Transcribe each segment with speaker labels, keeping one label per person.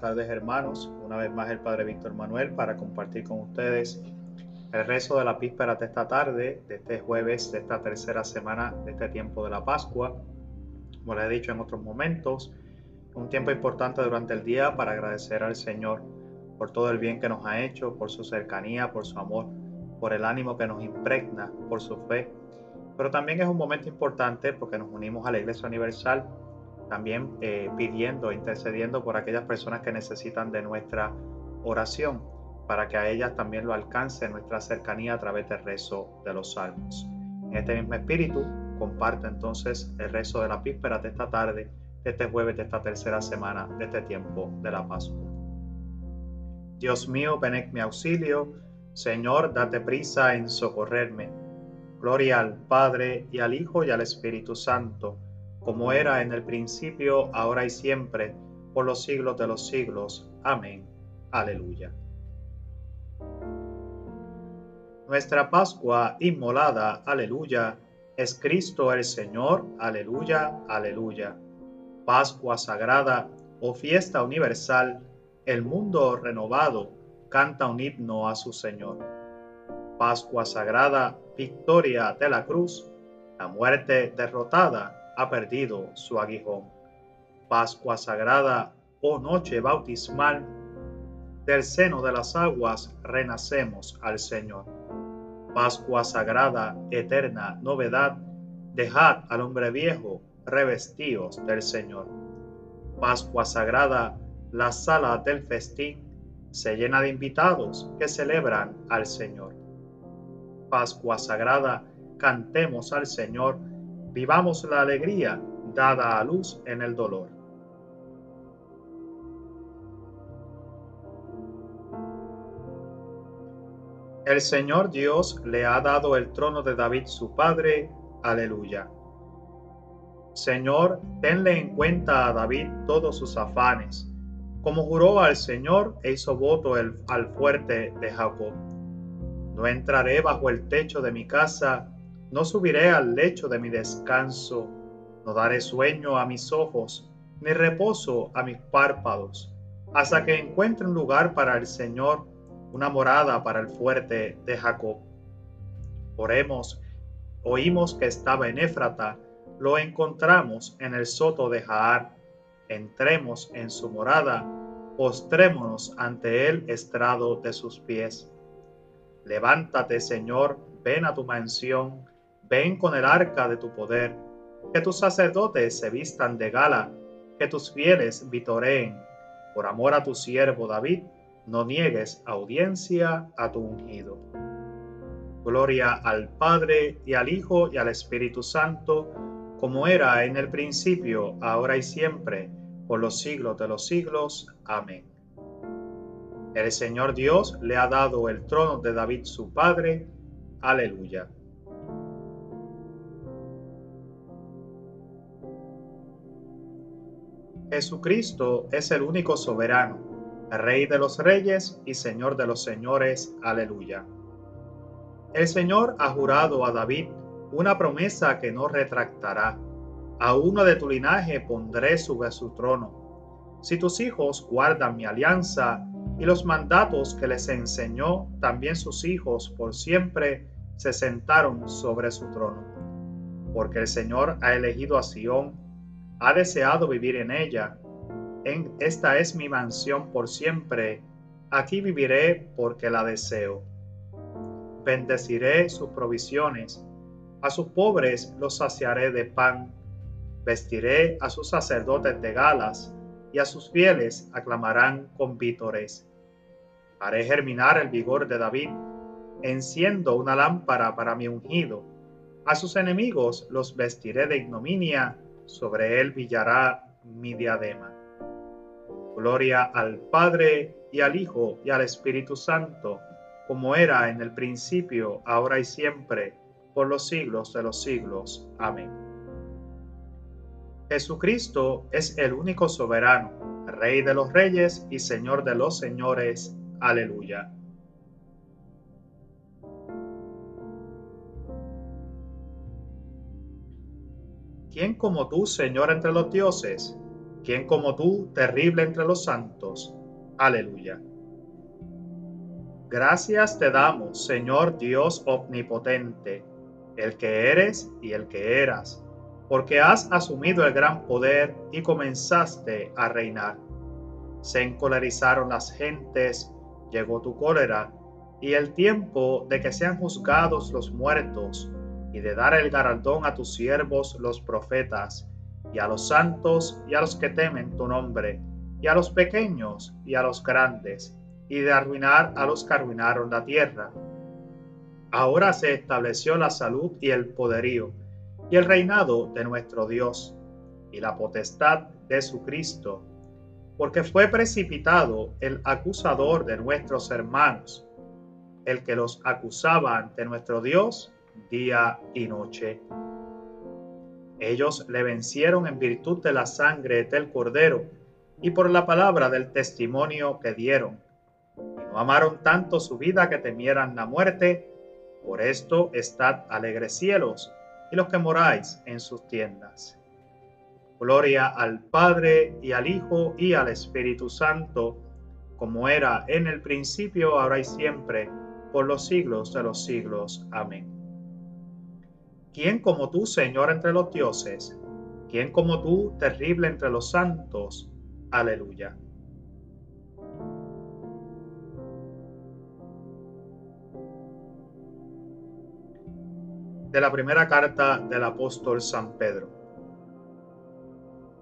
Speaker 1: Tardes hermanos, una vez más el Padre Víctor Manuel para compartir con ustedes el rezo de la víspera de esta tarde, de este jueves, de esta tercera semana de este tiempo de la Pascua. Como les he dicho en otros momentos, un tiempo importante durante el día para agradecer al Señor por todo el bien que nos ha hecho, por su cercanía, por su amor, por el ánimo que nos impregna, por su fe. Pero también es un momento importante porque nos unimos a la Iglesia Universal también eh, pidiendo, intercediendo por aquellas personas que necesitan de nuestra oración, para que a ellas también lo alcance nuestra cercanía a través del rezo de los salmos. En este mismo espíritu, comparte entonces el rezo de la víspera de esta tarde, de este jueves de esta tercera semana de este tiempo de la Pascua. Dios mío, ven mi auxilio, Señor, date prisa en socorrerme. Gloria al Padre y al Hijo y al Espíritu Santo como era en el principio, ahora y siempre, por los siglos de los siglos. Amén. Aleluya. Nuestra Pascua inmolada, aleluya, es Cristo el Señor, aleluya, aleluya. Pascua sagrada o fiesta universal, el mundo renovado canta un himno a su Señor. Pascua sagrada, victoria de la cruz, la muerte derrotada, ha perdido su aguijón. Pascua sagrada o noche bautismal, del seno de las aguas renacemos al Señor. Pascua sagrada, eterna novedad, dejad al hombre viejo, revestidos del Señor. Pascua sagrada, la sala del festín se llena de invitados que celebran al Señor. Pascua sagrada, cantemos al Señor Vivamos la alegría dada a luz en el dolor. El Señor Dios le ha dado el trono de David su padre. Aleluya. Señor, tenle en cuenta a David todos sus afanes, como juró al Señor e hizo voto al fuerte de Jacob. No entraré bajo el techo de mi casa no subiré al lecho de mi descanso, no daré sueño a mis ojos, ni reposo a mis párpados, hasta que encuentre un lugar para el Señor, una morada para el fuerte de Jacob. Oremos, oímos que estaba en Éfrata, lo encontramos en el soto de Jaar. Entremos en su morada, postrémonos ante el estrado de sus pies. Levántate, Señor, ven a tu mansión Ven con el arca de tu poder, que tus sacerdotes se vistan de gala, que tus fieles vitoreen. Por amor a tu siervo David, no niegues audiencia a tu ungido. Gloria al Padre y al Hijo y al Espíritu Santo, como era en el principio, ahora y siempre, por los siglos de los siglos. Amén. El Señor Dios le ha dado el trono de David su Padre. Aleluya. Jesucristo es el único soberano, Rey de los reyes y Señor de los señores. Aleluya. El Señor ha jurado a David una promesa que no retractará. A uno de tu linaje pondré sobre su trono. Si tus hijos guardan mi alianza y los mandatos que les enseñó, también sus hijos por siempre se sentaron sobre su trono. Porque el Señor ha elegido a Sión ha deseado vivir en ella. En, esta es mi mansión por siempre. Aquí viviré porque la deseo. Bendeciré sus provisiones. A sus pobres los saciaré de pan. Vestiré a sus sacerdotes de galas y a sus fieles aclamarán con vítores. Haré germinar el vigor de David. Enciendo una lámpara para mi ungido. A sus enemigos los vestiré de ignominia sobre él brillará mi diadema. Gloria al Padre y al Hijo y al Espíritu Santo, como era en el principio, ahora y siempre, por los siglos de los siglos. Amén. Jesucristo es el único soberano, Rey de los reyes y Señor de los señores. Aleluya. ¿Quién como tú, Señor entre los dioses? ¿Quién como tú, terrible entre los santos? Aleluya. Gracias te damos, Señor Dios omnipotente, el que eres y el que eras, porque has asumido el gran poder y comenzaste a reinar. Se encolerizaron las gentes, llegó tu cólera, y el tiempo de que sean juzgados los muertos, y de dar el galardón a tus siervos los profetas, y a los santos y a los que temen tu nombre, y a los pequeños y a los grandes, y de arruinar a los que arruinaron la tierra. Ahora se estableció la salud y el poderío, y el reinado de nuestro Dios, y la potestad de su Cristo, porque fue precipitado el acusador de nuestros hermanos, el que los acusaba ante nuestro Dios día y noche. Ellos le vencieron en virtud de la sangre del cordero y por la palabra del testimonio que dieron. Y no amaron tanto su vida que temieran la muerte. Por esto estad alegres cielos y los que moráis en sus tiendas. Gloria al Padre y al Hijo y al Espíritu Santo, como era en el principio, ahora y siempre, por los siglos de los siglos. Amén. ¿Quién como tú, Señor, entre los dioses? ¿Quién como tú, terrible entre los santos? Aleluya. De la primera carta del apóstol San Pedro.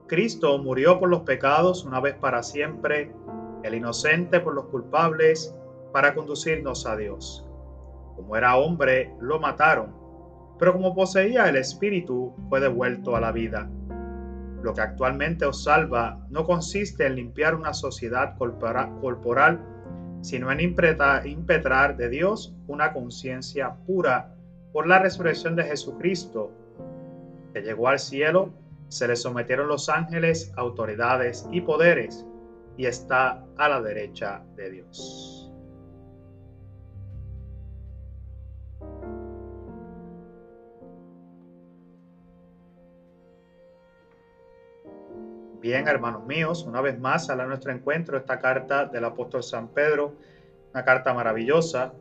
Speaker 1: Cristo murió por los pecados una vez para siempre, el inocente por los culpables, para conducirnos a Dios. Como era hombre, lo mataron pero como poseía el espíritu, fue devuelto a la vida. Lo que actualmente os salva no consiste en limpiar una sociedad corporal, sino en impetrar de Dios una conciencia pura por la resurrección de Jesucristo, que llegó al cielo, se le sometieron los ángeles, autoridades y poderes, y está a la derecha de Dios. Bien, hermanos míos, una vez más a nuestro encuentro esta carta del apóstol San Pedro, una carta maravillosa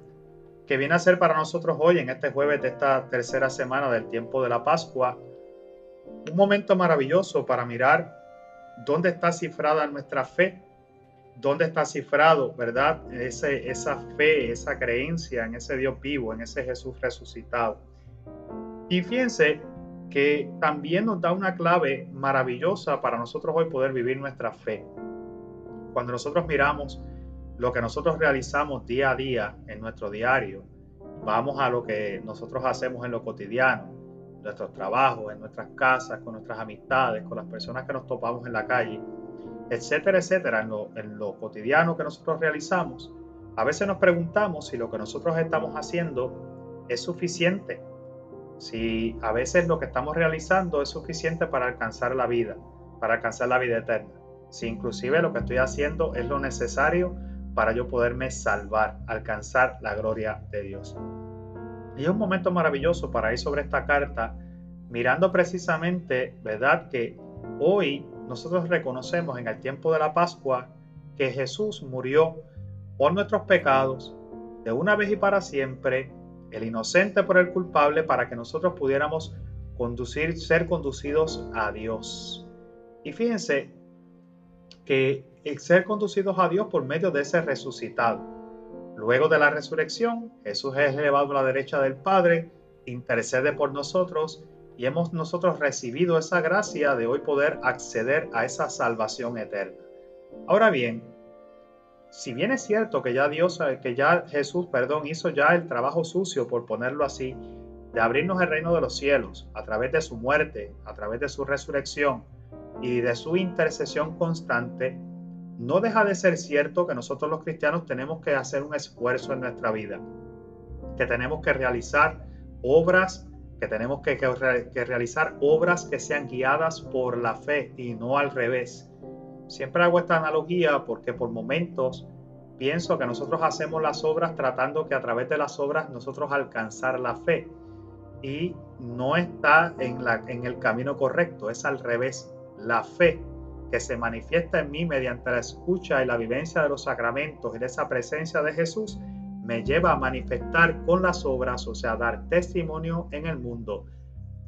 Speaker 1: que viene a ser para nosotros hoy, en este jueves de esta tercera semana del tiempo de la Pascua, un momento maravilloso para mirar dónde está cifrada nuestra fe, dónde está cifrado, ¿verdad? Ese, esa fe, esa creencia en ese Dios vivo, en ese Jesús resucitado. Y fíjense que también nos da una clave maravillosa para nosotros hoy poder vivir nuestra fe. Cuando nosotros miramos lo que nosotros realizamos día a día en nuestro diario, vamos a lo que nosotros hacemos en lo cotidiano, nuestros trabajos, en nuestras casas, con nuestras amistades, con las personas que nos topamos en la calle, etcétera, etcétera, en lo, en lo cotidiano que nosotros realizamos, a veces nos preguntamos si lo que nosotros estamos haciendo es suficiente si a veces lo que estamos realizando es suficiente para alcanzar la vida, para alcanzar la vida eterna, si inclusive lo que estoy haciendo es lo necesario para yo poderme salvar, alcanzar la gloria de Dios. Y es un momento maravilloso para ir sobre esta carta, mirando precisamente, ¿verdad? Que hoy nosotros reconocemos en el tiempo de la Pascua que Jesús murió por nuestros pecados de una vez y para siempre el inocente por el culpable para que nosotros pudiéramos conducir, ser conducidos a Dios. Y fíjense que el ser conducidos a Dios por medio de ese resucitado. Luego de la resurrección, Jesús es elevado a la derecha del Padre, intercede por nosotros y hemos nosotros recibido esa gracia de hoy poder acceder a esa salvación eterna. Ahora bien, si bien es cierto que ya Dios, eh, que ya Jesús, perdón, hizo ya el trabajo sucio, por ponerlo así, de abrirnos el reino de los cielos a través de su muerte, a través de su resurrección y de su intercesión constante, no deja de ser cierto que nosotros los cristianos tenemos que hacer un esfuerzo en nuestra vida, que tenemos que realizar obras, que tenemos que, que realizar obras que sean guiadas por la fe y no al revés Siempre hago esta analogía porque por momentos pienso que nosotros hacemos las obras tratando que a través de las obras nosotros alcanzar la fe y no está en, la, en el camino correcto, es al revés. La fe que se manifiesta en mí mediante la escucha y la vivencia de los sacramentos y de esa presencia de Jesús, me lleva a manifestar con las obras, o sea, dar testimonio en el mundo.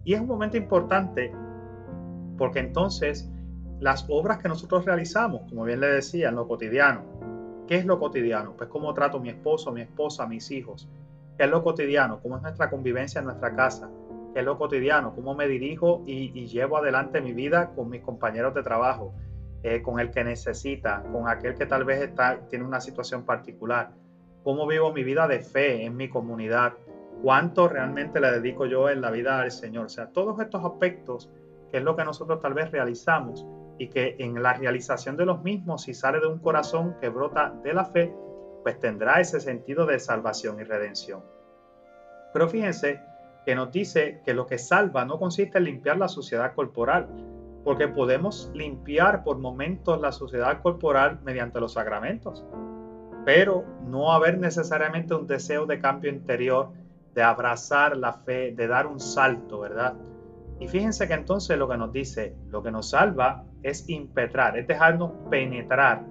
Speaker 1: Y es un momento importante porque entonces las obras que nosotros realizamos, como bien le decía, en lo cotidiano, ¿qué es lo cotidiano? Pues cómo trato a mi esposo, mi esposa, mis hijos. ¿Qué es lo cotidiano? ¿Cómo es nuestra convivencia en nuestra casa? ¿Qué es lo cotidiano? ¿Cómo me dirijo y, llevo adelante mi vida con mis compañeros de trabajo? Eh, con el que necesita, con aquel que tal vez está, tiene una situación particular. ¿Cómo vivo mi vida de fe en mi comunidad? ¿Cuánto realmente le dedico yo en la vida al Señor? O sea, todos estos aspectos que es lo que nosotros tal vez realizamos y que en la realización de los mismos, si sale de un corazón que brota de la fe, pues tendrá ese sentido de salvación y redención. Pero fíjense que nos dice que lo que salva no consiste en limpiar la suciedad corporal, porque podemos limpiar por momentos la suciedad corporal mediante los sacramentos, pero no haber necesariamente un deseo de cambio interior, de abrazar la fe, de dar un salto, ¿verdad? Y fíjense que entonces lo que nos dice, lo que nos salva es impetrar, es dejarnos penetrar,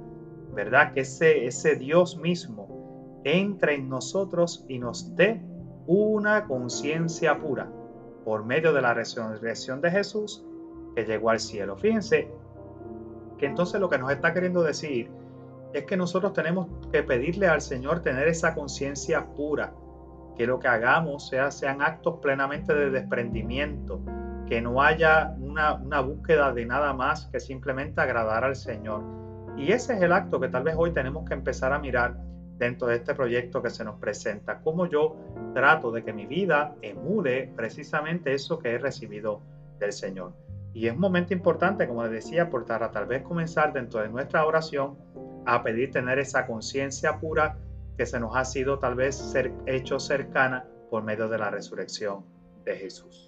Speaker 1: ¿verdad? Que ese, ese Dios mismo entre en nosotros y nos dé una conciencia pura por medio de la resurrección de Jesús que llegó al cielo. Fíjense que entonces lo que nos está queriendo decir es que nosotros tenemos que pedirle al Señor tener esa conciencia pura, que lo que hagamos sea, sean actos plenamente de desprendimiento, que no haya una, búsqueda de nada más que simplemente agradar al Señor. Y ese es el acto que tal vez hoy tenemos que empezar a mirar dentro de este proyecto que se nos presenta. Cómo yo trato de que mi vida emule precisamente eso que he recibido del Señor. Y es un momento importante, como les decía, por tal vez comenzar dentro de nuestra oración a pedir tener esa conciencia pura que se nos ha sido tal vez ser, hecho cercana por medio de la resurrección de Jesús.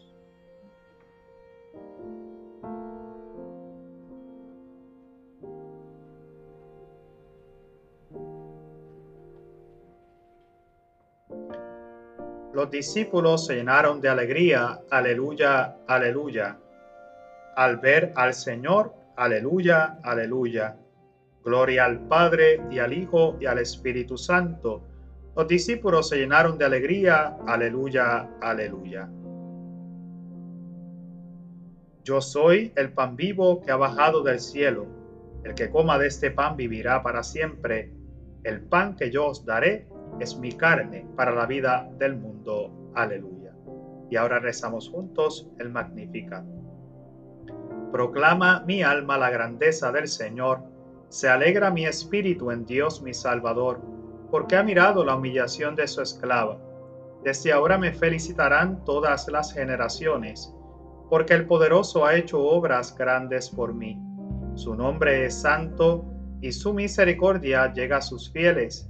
Speaker 1: Los discípulos se llenaron de alegría, aleluya, aleluya, al ver al Señor, aleluya, aleluya. Gloria al Padre y al Hijo y al Espíritu Santo. Los discípulos se llenaron de alegría, aleluya, aleluya. Yo soy el pan vivo que ha bajado del cielo. El que coma de este pan vivirá para siempre. El pan que yo os daré es mi carne para la vida del mundo. Aleluya. Y ahora rezamos juntos el Magnificat. Proclama mi alma la grandeza del Señor, se alegra mi espíritu en Dios mi Salvador, porque ha mirado la humillación de su esclava. Desde ahora me felicitarán todas las generaciones, porque el poderoso ha hecho obras grandes por mí. Su nombre es santo y su misericordia llega a sus fieles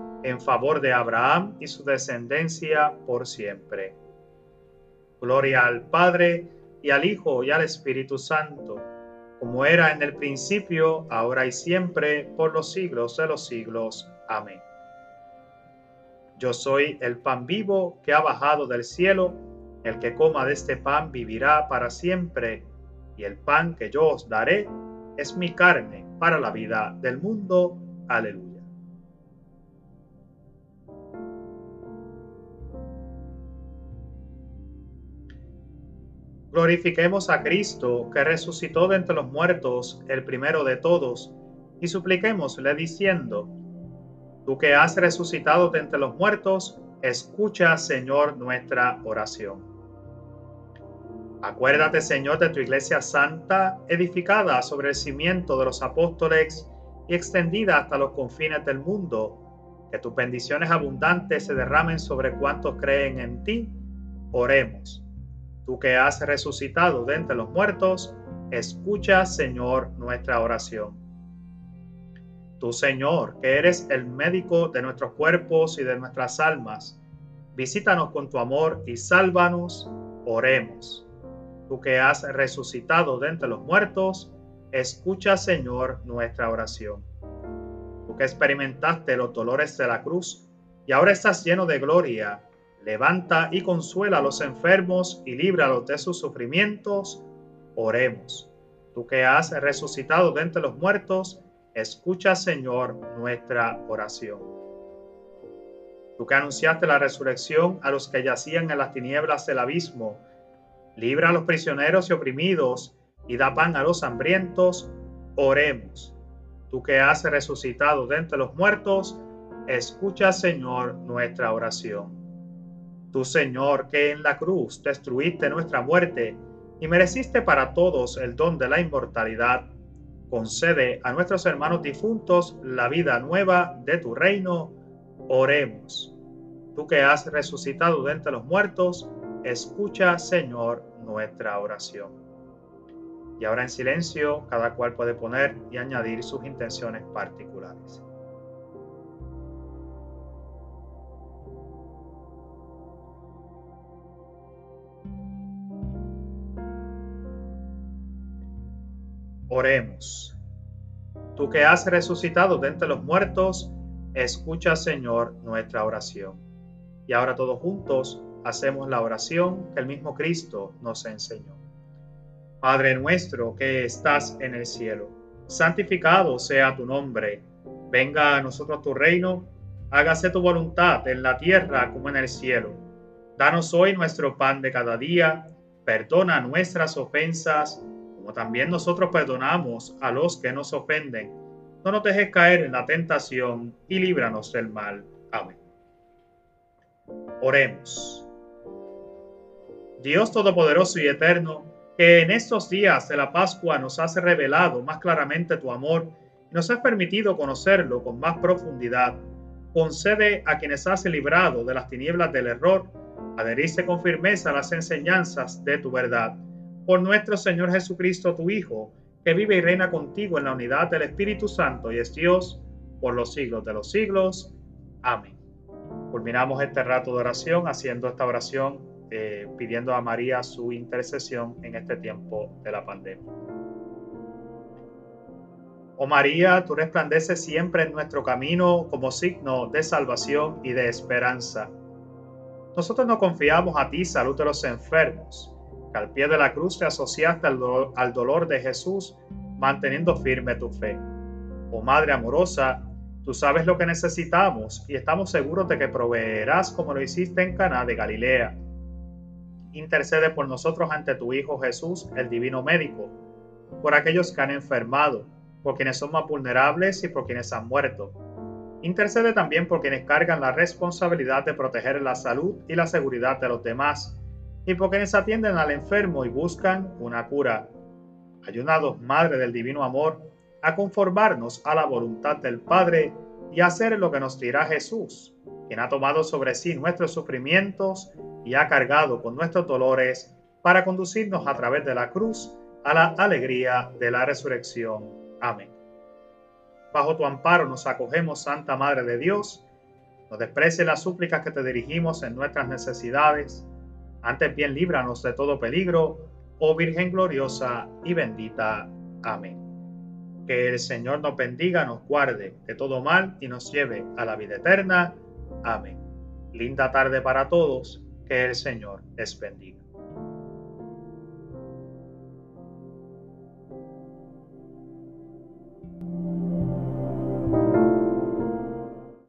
Speaker 1: en favor de Abraham y su descendencia por siempre. Gloria al Padre y al Hijo y al Espíritu Santo, como era en el principio, ahora y siempre, por los siglos de los siglos. Amén. Yo soy el pan vivo que ha bajado del cielo, el que coma de este pan vivirá para siempre, y el pan que yo os daré es mi carne para la vida del mundo. Aleluya. Glorifiquemos a Cristo, que resucitó de entre los muertos, el primero de todos, y supliquémosle diciendo, Tú que has resucitado de entre los muertos, escucha, Señor, nuestra oración. Acuérdate, Señor, de tu iglesia santa, edificada sobre el cimiento de los apóstoles y extendida hasta los confines del mundo. Que tus bendiciones abundantes se derramen sobre cuantos creen en ti. Oremos. Tú que has resucitado de entre los muertos, escucha, Señor, nuestra oración. Tú, Señor, que eres el médico de nuestros cuerpos y de nuestras almas, visítanos con tu amor y sálvanos, oremos. Tú que has resucitado de entre los muertos, escucha, Señor, nuestra oración. Tú que experimentaste los dolores de la cruz y ahora estás lleno de gloria, levanta y consuela a los enfermos y líbralos de sus sufrimientos, oremos. Tú que has resucitado de entre los muertos, Escucha, Señor, nuestra oración. Tú que anunciaste la resurrección a los que yacían en las tinieblas del abismo, libra a los prisioneros y oprimidos y da pan a los hambrientos, oremos. Tú que has resucitado de entre los muertos, escucha, Señor, nuestra oración. Tú, Señor, que en la cruz destruiste nuestra muerte y mereciste para todos el don de la inmortalidad, concede a nuestros hermanos difuntos la vida nueva de tu reino. Oremos. Tú que has resucitado de entre los muertos, escucha, Señor, nuestra oración. Y ahora en silencio, cada cual puede poner y añadir sus intenciones particulares. Oremos. Tú que has resucitado de entre los muertos, escucha, Señor, nuestra oración. Y ahora todos juntos hacemos la oración que el mismo Cristo nos enseñó. Padre nuestro que estás en el cielo, santificado sea tu nombre. Venga a nosotros tu reino, hágase tu voluntad en la tierra como en el cielo. Danos hoy nuestro pan de cada día, perdona nuestras ofensas como también nosotros perdonamos a los que nos ofenden. No nos dejes caer en la tentación y líbranos del mal. Amén. Oremos. Dios Todopoderoso y Eterno, que en estos días de la Pascua nos has revelado más claramente tu amor y nos has permitido conocerlo con más profundidad, concede a quienes has librado de las tinieblas del error adherirse con firmeza a las enseñanzas de tu verdad por nuestro Señor Jesucristo, tu Hijo, que vive y reina contigo en la unidad del Espíritu Santo y es Dios por los siglos de los siglos. Amén. Culminamos este rato de oración haciendo esta oración eh, pidiendo a María su intercesión en este tiempo de la pandemia. Oh María, tú resplandeces siempre en nuestro camino como signo de salvación y de esperanza. Nosotros no confiamos a ti, salud de los enfermos al pie de la cruz te asociaste al dolor, al dolor de Jesús, manteniendo firme tu fe. Oh Madre amorosa, tú sabes lo que necesitamos y estamos seguros de que proveerás como lo hiciste en Caná de Galilea. Intercede por nosotros ante tu Hijo Jesús, el Divino Médico, por aquellos que han enfermado, por quienes son más vulnerables y por quienes han muerto. Intercede también por quienes cargan la responsabilidad de proteger la salud y la seguridad de los demás y por quienes atienden al enfermo y buscan una cura. Ayudados, Madre del Divino Amor, a conformarnos a la voluntad del Padre y a hacer lo que nos dirá Jesús, quien ha tomado sobre sí nuestros sufrimientos y ha cargado con nuestros dolores para conducirnos a través de la cruz a la alegría de la resurrección. Amén. Bajo tu amparo nos acogemos, Santa Madre de Dios. No desprecie las súplicas que te dirigimos en nuestras necesidades antes bien líbranos de todo peligro, oh Virgen gloriosa y bendita. Amén. Que el Señor nos bendiga, nos guarde de todo mal y nos lleve a la vida eterna. Amén. Linda tarde para todos. Que el Señor les bendiga.